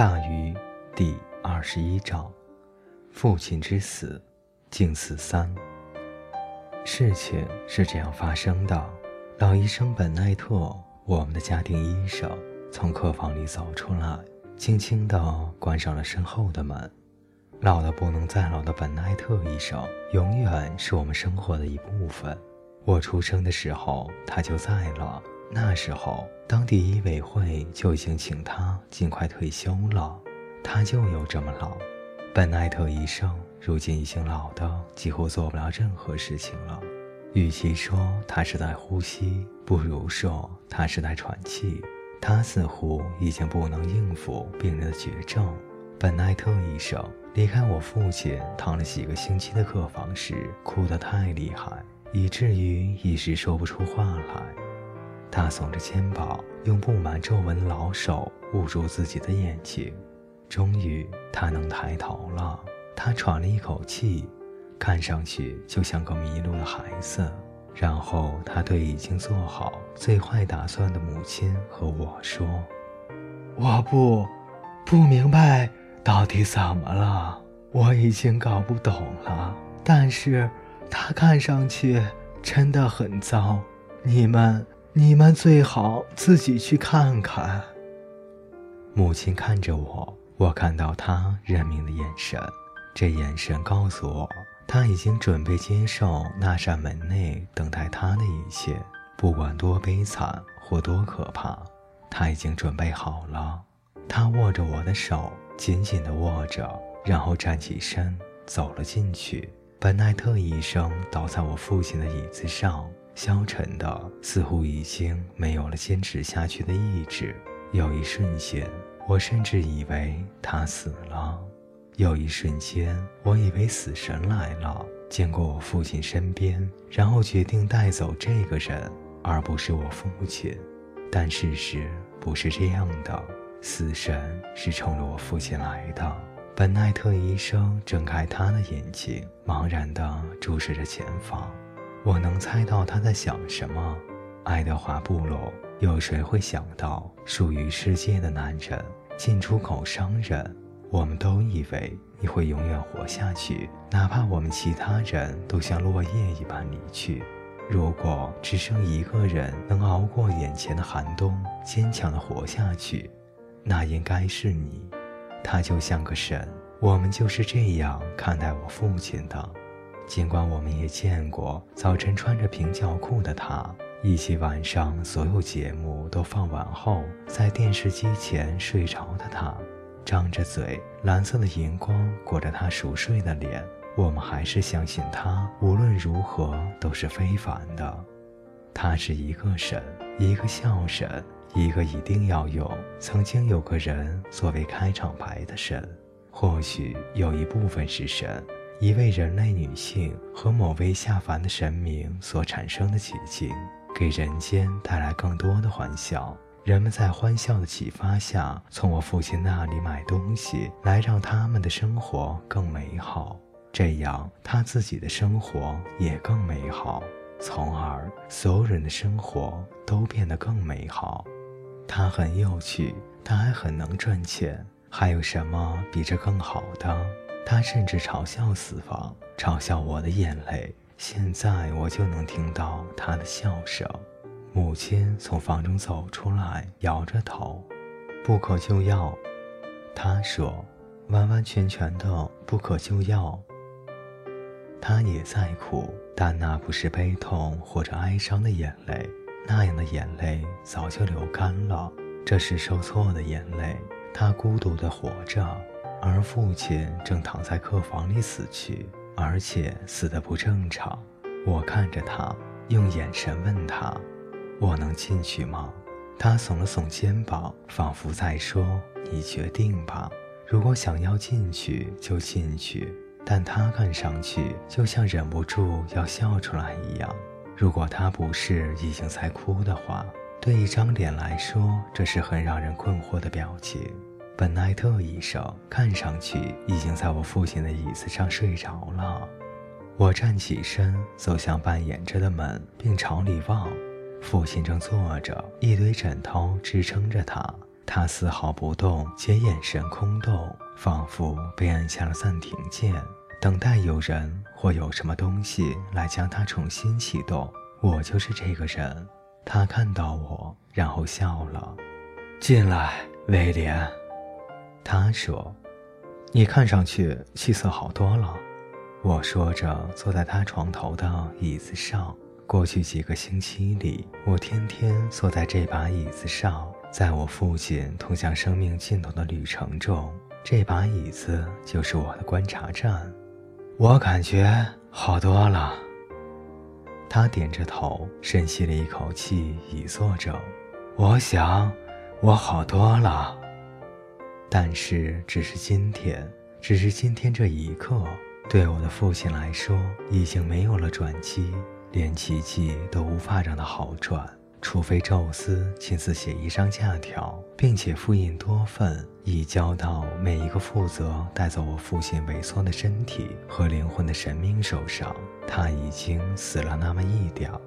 大鱼第二十一章：父亲之死，静思三。事情是这样发生的：老医生本奈特，我们的家庭医生，从客房里走出来，轻轻地关上了身后的门。老的不能再老的本奈特医生，永远是我们生活的一部分。我出生的时候，他就在了。那时候，当地医委会就已经请他尽快退休了。他就有这么老。本奈特医生如今已经老的几乎做不了任何事情了。与其说他是在呼吸，不如说他是在喘气。他似乎已经不能应付病人的绝症。本奈特医生离开我父亲躺了几个星期的客房时，哭得太厉害，以至于一时说不出话来。他耸着肩膀，用布满皱纹的老手捂住自己的眼睛。终于，他能抬头了。他喘了一口气，看上去就像个迷路的孩子。然后，他对已经做好最坏打算的母亲和我说：“我不，不明白到底怎么了。我已经搞不懂了。但是，他看上去真的很糟。你们。”你们最好自己去看看。母亲看着我，我看到她认命的眼神，这眼神告诉我，她已经准备接受那扇门内等待她的一切，不管多悲惨或多可怕，她已经准备好了。她握着我的手，紧紧地握着，然后站起身走了进去。本奈特医生倒在我父亲的椅子上。消沉的，似乎已经没有了坚持下去的意志。有一瞬间，我甚至以为他死了；有一瞬间，我以为死神来了，经过我父亲身边，然后决定带走这个人，而不是我父亲。但事实不是这样的，死神是冲着我父亲来的。本奈特医生睁开他的眼睛，茫然地注视着前方。我能猜到他在想什么。爱德华布鲁有谁会想到属于世界的男人进出口商人？我们都以为你会永远活下去，哪怕我们其他人都像落叶一般离去。如果只剩一个人能熬过眼前的寒冬，坚强地活下去，那应该是你。他就像个神，我们就是这样看待我父亲的。尽管我们也见过早晨穿着平角裤的他，以及晚上所有节目都放完后在电视机前睡着的他，张着嘴，蓝色的荧光裹着他熟睡的脸，我们还是相信他无论如何都是非凡的。他是一个神，一个笑神，一个一定要有曾经有个人作为开场白的神。或许有一部分是神。一位人类女性和某位下凡的神明所产生的奇迹，给人间带来更多的欢笑。人们在欢笑的启发下，从我父亲那里买东西，来让他们的生活更美好。这样，他自己的生活也更美好，从而所有人的生活都变得更美好。他很有趣，他还很能赚钱。还有什么比这更好的？他甚至嘲笑死亡，嘲笑我的眼泪。现在我就能听到他的笑声。母亲从房中走出来，摇着头：“不可救药。”他说：“完完全全的不可救药。”他也在哭，但那不是悲痛或者哀伤的眼泪，那样的眼泪早就流干了。这是受挫的眼泪。他孤独地活着。而父亲正躺在客房里死去，而且死得不正常。我看着他，用眼神问他：“我能进去吗？”他耸了耸肩膀，仿佛在说：“你决定吧。如果想要进去就进去。”但他看上去就像忍不住要笑出来一样。如果他不是已经在哭的话，对一张脸来说，这是很让人困惑的表情。本奈特医生看上去已经在我父亲的椅子上睡着了。我站起身，走向半掩着的门，并朝里望。父亲正坐着，一堆枕头支撑着他。他丝毫不动，且眼神空洞，仿佛被按下了暂停键，等待有人或有什么东西来将它重新启动。我就是这个人。他看到我，然后笑了。进来，威廉。他说：“你看上去气色好多了。”我说着，坐在他床头的椅子上。过去几个星期里，我天天坐在这把椅子上。在我父亲通向生命尽头的旅程中，这把椅子就是我的观察站。我感觉好多了。他点着头，深吸了一口气，已坐着。我想，我好多了。但是，只是今天，只是今天这一刻，对我的父亲来说，已经没有了转机，连奇迹都无法让他好转，除非宙斯亲自写一张假条，并且复印多份，以交到每一个负责带走我父亲萎缩的身体和灵魂的神明手上。他已经死了那么一点儿。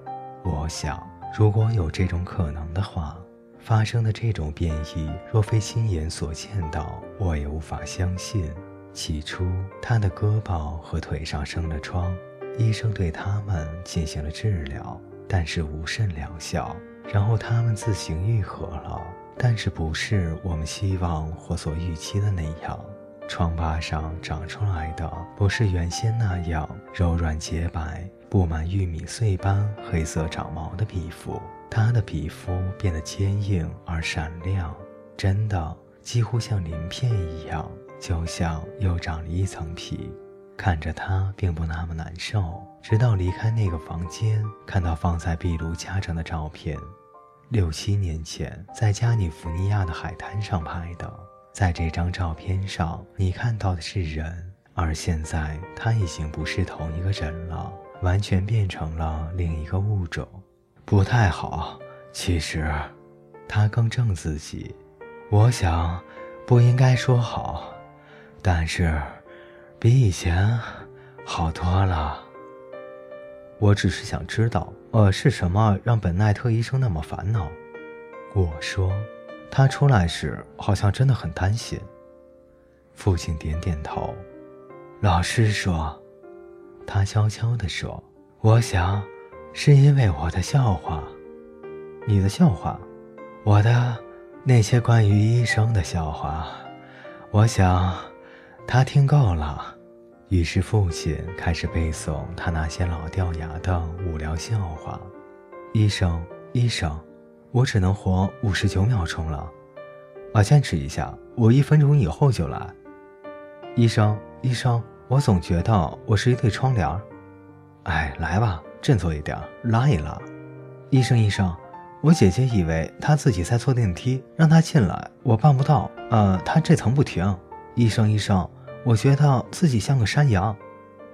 我想，如果有这种可能的话，发生的这种变异，若非亲眼所见到，我也无法相信。起初，他的胳膊和腿上生了疮，医生对他们进行了治疗，但是无甚疗效。然后他们自行愈合了，但是不是我们希望或所预期的那样。疮疤上长出来的不是原先那样柔软洁白、布满玉米碎般黑色长毛的皮肤，他的皮肤变得坚硬而闪亮，真的几乎像鳞片一样，就像又长了一层皮。看着他并不那么难受，直到离开那个房间，看到放在壁炉架上的照片，六七年前在加利福尼亚的海滩上拍的。在这张照片上，你看到的是人，而现在他已经不是同一个人了，完全变成了另一个物种，不太好。其实，他更正自己。我想，不应该说好，但是，比以前好多了。我只是想知道，呃，是什么让本奈特医生那么烦恼？我说。他出来时好像真的很担心。父亲点点头。老师说，他悄悄地说：“我想，是因为我的笑话。你的笑话，我的那些关于医生的笑话。我想，他听够了。”于是父亲开始背诵他那些老掉牙的无聊笑话。医生，医生。我只能活五十九秒钟了，啊，坚持一下，我一分钟以后就来。医生，医生，我总觉得我是一对窗帘。哎，来吧，振作一点，拉一拉。医生，医生，我姐姐以为她自己在坐电梯，让她进来，我办不到。呃，她这层不停。医生，医生，我觉得自己像个山羊。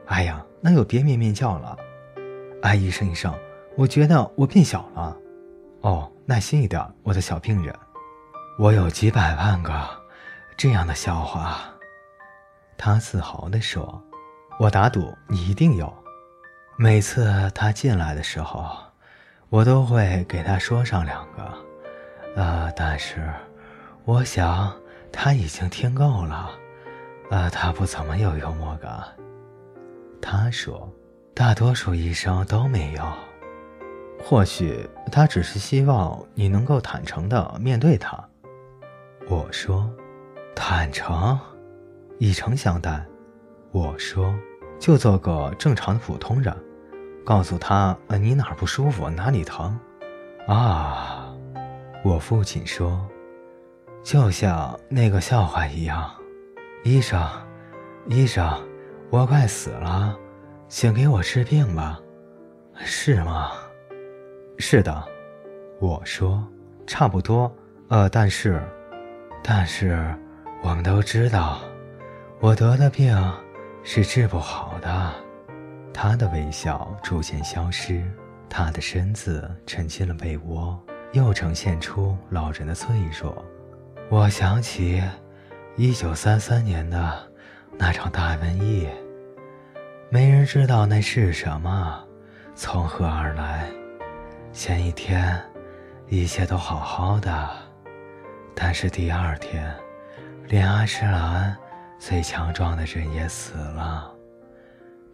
哎呀，那又别咩咩叫了。哎，医生，医生，我觉得我变小了。哦。耐心一点，我的小病人。我有几百万个这样的笑话。他自豪地说：“我打赌你一定有。每次他进来的时候，我都会给他说上两个。呃，但是我想他已经听够了。呃，他不怎么有幽默感。”他说：“大多数医生都没有。”或许他只是希望你能够坦诚地面对他。我说：“坦诚，以诚相待。”我说：“就做个正常的普通人，告诉他你哪儿不舒服，哪里疼。”啊，我父亲说：“就像那个笑话一样，医生，医生，我快死了，请给我治病吧，是吗？”是的，我说差不多。呃，但是，但是，我们都知道，我得的病是治不好的。他的微笑逐渐消失，他的身子沉进了被窝，又呈现出老人的脆弱。我想起，一九三三年的那场大瘟疫，没人知道那是什么，从何而来。前一天，一切都好好的，但是第二天，连阿诗兰最强壮的人也死了，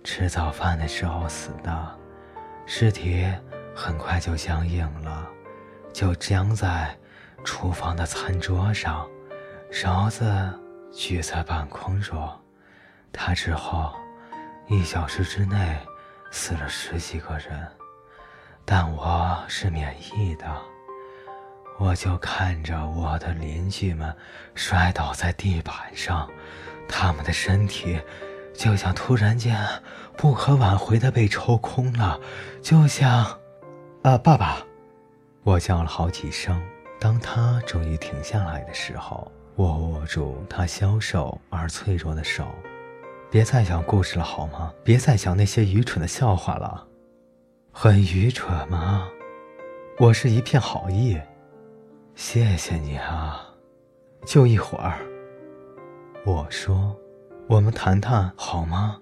吃早饭的时候死的，尸体很快就僵硬了，就僵在厨房的餐桌上，勺子举在半空中。他之后一小时之内死了十几个人，但我是免疫的。我就看着我的邻居们摔倒在地板上，他们的身体就像突然间不可挽回的被抽空了，就像……啊，爸爸！我叫了好几声。当他终于停下来的时候，我握住他消瘦而脆弱的手。别再讲故事了，好吗？别再讲那些愚蠢的笑话了。很愚蠢吗？我是一片好意。谢谢你啊，就一会儿。我说，我们谈谈好吗？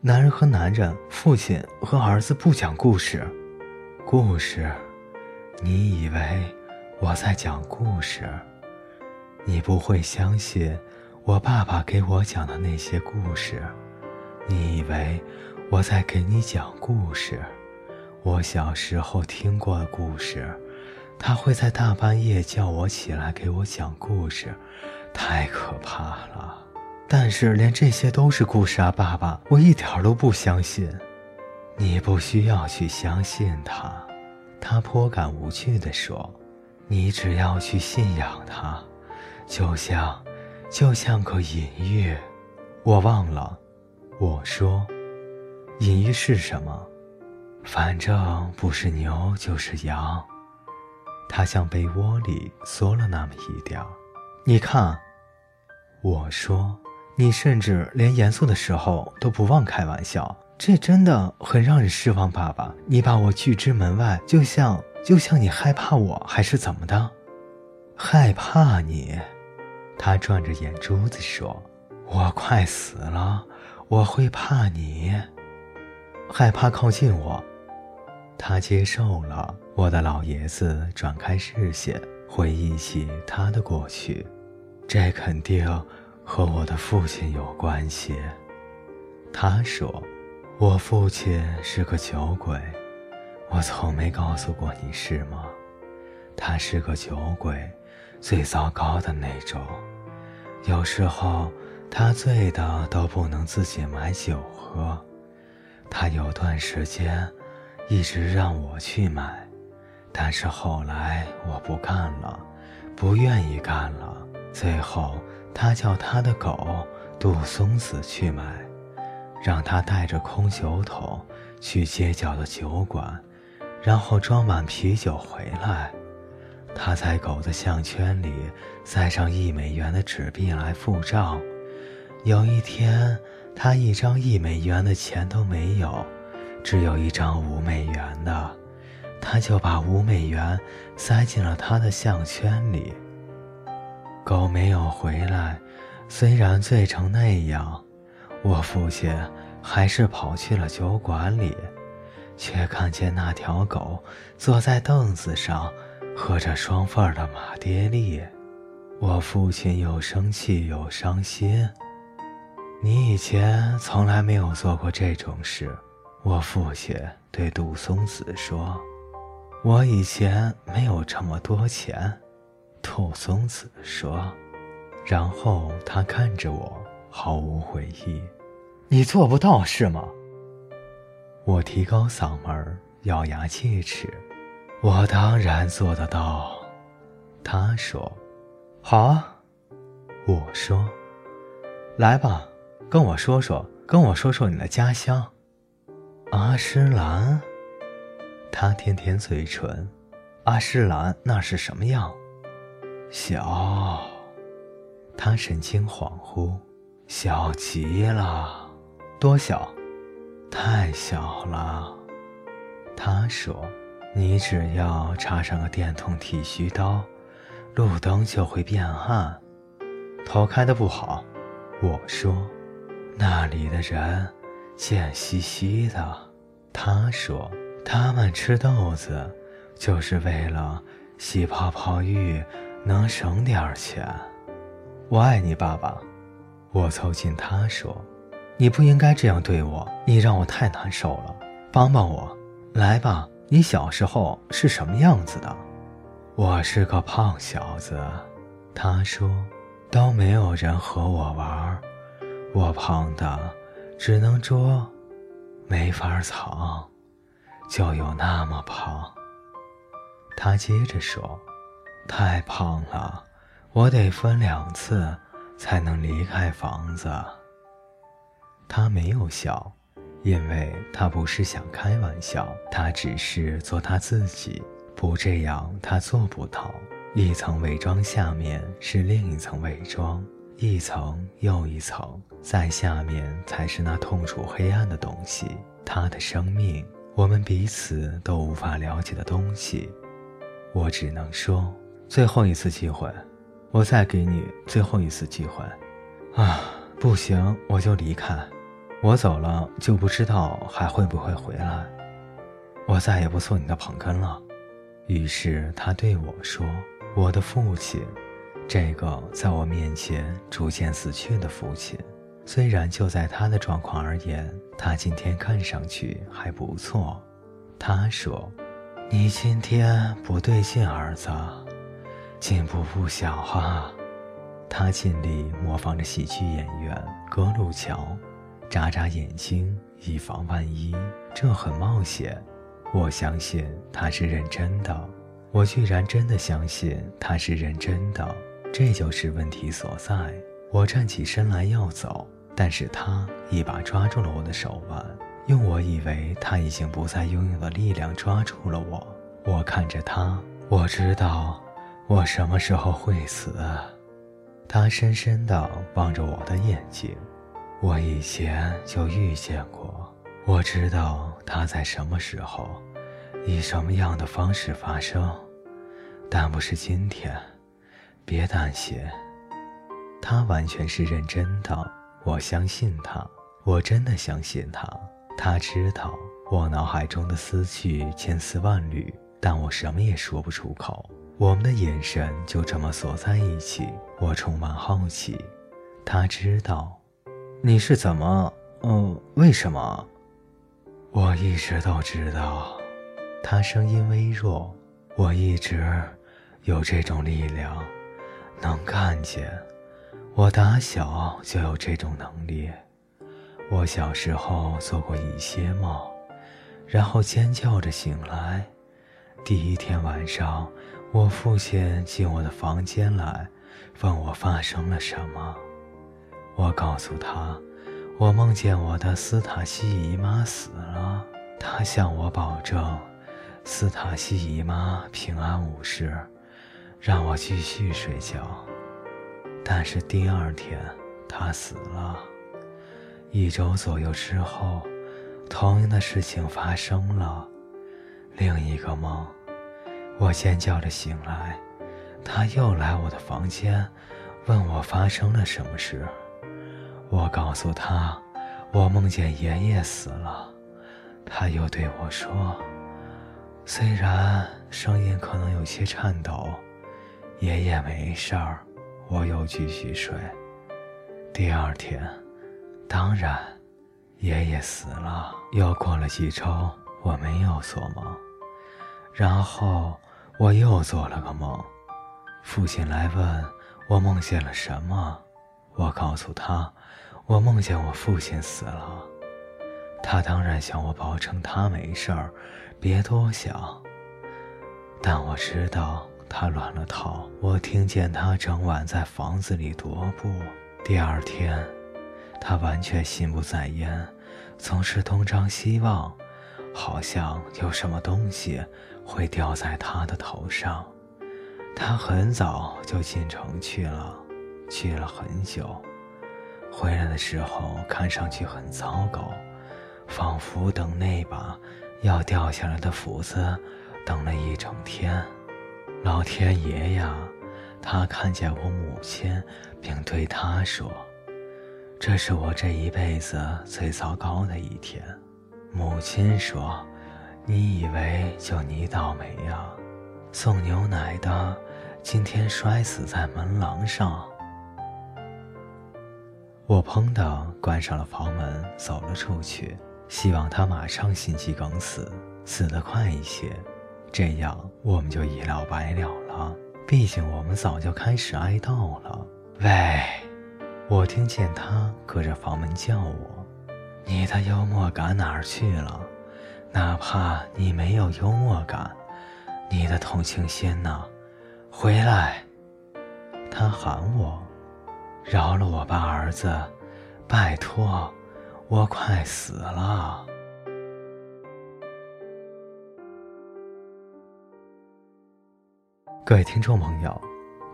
男人和男人，父亲和儿子不讲故事。故事？你以为我在讲故事？你不会相信我爸爸给我讲的那些故事。你以为我在给你讲故事？我小时候听过的故事。他会在大半夜叫我起来给我讲故事，太可怕了。但是连这些都是故事啊，爸爸，我一点都不相信。你不需要去相信他，他颇感无趣地说：“你只要去信仰他，就像，就像个隐喻。”我忘了，我说，隐喻是什么？反正不是牛就是羊。他向被窝里缩了那么一点儿。你看，我说，你甚至连严肃的时候都不忘开玩笑，这真的很让人失望。爸爸，你把我拒之门外，就像就像你害怕我，还是怎么的？害怕你？他转着眼珠子说：“我快死了，我会怕你，害怕靠近我。”他接受了。我的老爷子转开视线，回忆起他的过去，这肯定和我的父亲有关系。他说：“我父亲是个酒鬼，我从没告诉过你是吗？他是个酒鬼，最糟糕的那种。有时候他醉的都不能自己买酒喝，他有段时间一直让我去买。”但是后来我不干了，不愿意干了。最后，他叫他的狗杜松子去买，让他带着空酒桶去街角的酒馆，然后装满啤酒回来。他在狗的项圈里塞上一美元的纸币来付账。有一天，他一张一美元的钱都没有，只有一张五美元的。他就把五美元塞进了他的项圈里。狗没有回来，虽然醉成那样，我父亲还是跑去了酒馆里，却看见那条狗坐在凳子上，喝着双份的马爹利。我父亲又生气又伤心。你以前从来没有做过这种事，我父亲对杜松子说。我以前没有这么多钱，杜松子说。然后他看着我，毫无悔意。你做不到是吗？我提高嗓门，咬牙切齿。我当然做得到。他说：“好啊。”我说：“来吧，跟我说说，跟我说说你的家乡，阿诗兰。”他舔舔嘴唇，阿诗兰那是什么样？小。他神情恍惚，小极了。多小？太小了。他说：“你只要插上个电筒剃须刀，路灯就会变暗。头开的不好。”我说：“那里的人贱兮兮的。”他说。他们吃豆子，就是为了洗泡泡浴能省点钱。我爱你，爸爸。我凑近他说：“你不应该这样对我，你让我太难受了。帮帮我，来吧。你小时候是什么样子的？”我是个胖小子，他说：“都没有人和我玩，我胖的只能捉，没法藏，就有那么胖。”他接着说：“太胖了，我得分两次才能离开房子。”他没有笑，因为他不是想开玩笑，他只是做他自己。不这样，他做不到。一层伪装下面是另一层伪装，一层又一层，在下面才是那痛楚黑暗的东西。他的生命，我们彼此都无法了解的东西。我只能说，最后一次机会，我再给你最后一次机会。啊，不行，我就离开。我走了，就不知道还会不会回来。我再也不做你的捧哏了。于是他对我说：“我的父亲，这个在我面前逐渐死去的父亲，虽然就在他的状况而言，他今天看上去还不错。”他说：“你今天不对劲，儿子，进步不小啊。”他尽力模仿着喜剧演员格鲁乔，眨眨眼睛，以防万一。这很冒险。我相信他是认真的，我居然真的相信他是认真的，这就是问题所在。我站起身来要走，但是他一把抓住了我的手腕，用我以为他已经不再拥有的力量抓住了我。我看着他，我知道我什么时候会死。他深深地望着我的眼睛，我以前就遇见过。我知道他在什么时候，以什么样的方式发生，但不是今天。别担心，他完全是认真的。我相信他，我真的相信他。他知道我脑海中的思绪千丝万缕，但我什么也说不出口。我们的眼神就这么锁在一起。我充满好奇，他知道，你是怎么？嗯，为什么？我一直都知道，他声音微弱。我一直有这种力量，能看见。我打小就有这种能力。我小时候做过一些梦，然后尖叫着醒来。第一天晚上，我父亲进我的房间来，问我发生了什么。我告诉他。我梦见我的斯塔西姨妈死了，他向我保证，斯塔西姨妈平安无事，让我继续睡觉。但是第二天他死了，一周左右之后，同样的事情发生了。另一个梦，我尖叫着醒来，他又来我的房间，问我发生了什么事。我告诉他，我梦见爷爷死了。他又对我说，虽然声音可能有些颤抖，爷爷没事儿。我又继续睡。第二天，当然，爷爷死了。又过了几周，我没有做梦。然后我又做了个梦，父亲来问我梦见了什么。我告诉他，我梦见我父亲死了。他当然向我保证他没事儿，别多想。但我知道他乱了套。我听见他整晚在房子里踱步。第二天，他完全心不在焉，总是东张西望，好像有什么东西会掉在他的头上。他很早就进城去了。去了很久，回来的时候看上去很糟糕，仿佛等那把要掉下来的斧子等了一整天。老天爷呀！他看见我母亲，并对他说：“这是我这一辈子最糟糕的一天。”母亲说：“你以为就你倒霉呀？送牛奶的。”今天摔死在门廊上。我砰的关上了房门，走了出去，希望他马上心肌梗死，死得快一些，这样我们就一了百了了。毕竟我们早就开始哀悼了。喂，我听见他隔着房门叫我：“你的幽默感哪儿去了？哪怕你没有幽默感，你的同情心呢？回来！”他喊我。饶了我吧，儿子，拜托，我快死了。各位听众朋友，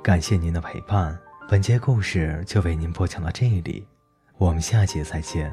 感谢您的陪伴，本节故事就为您播讲到这里，我们下节再见。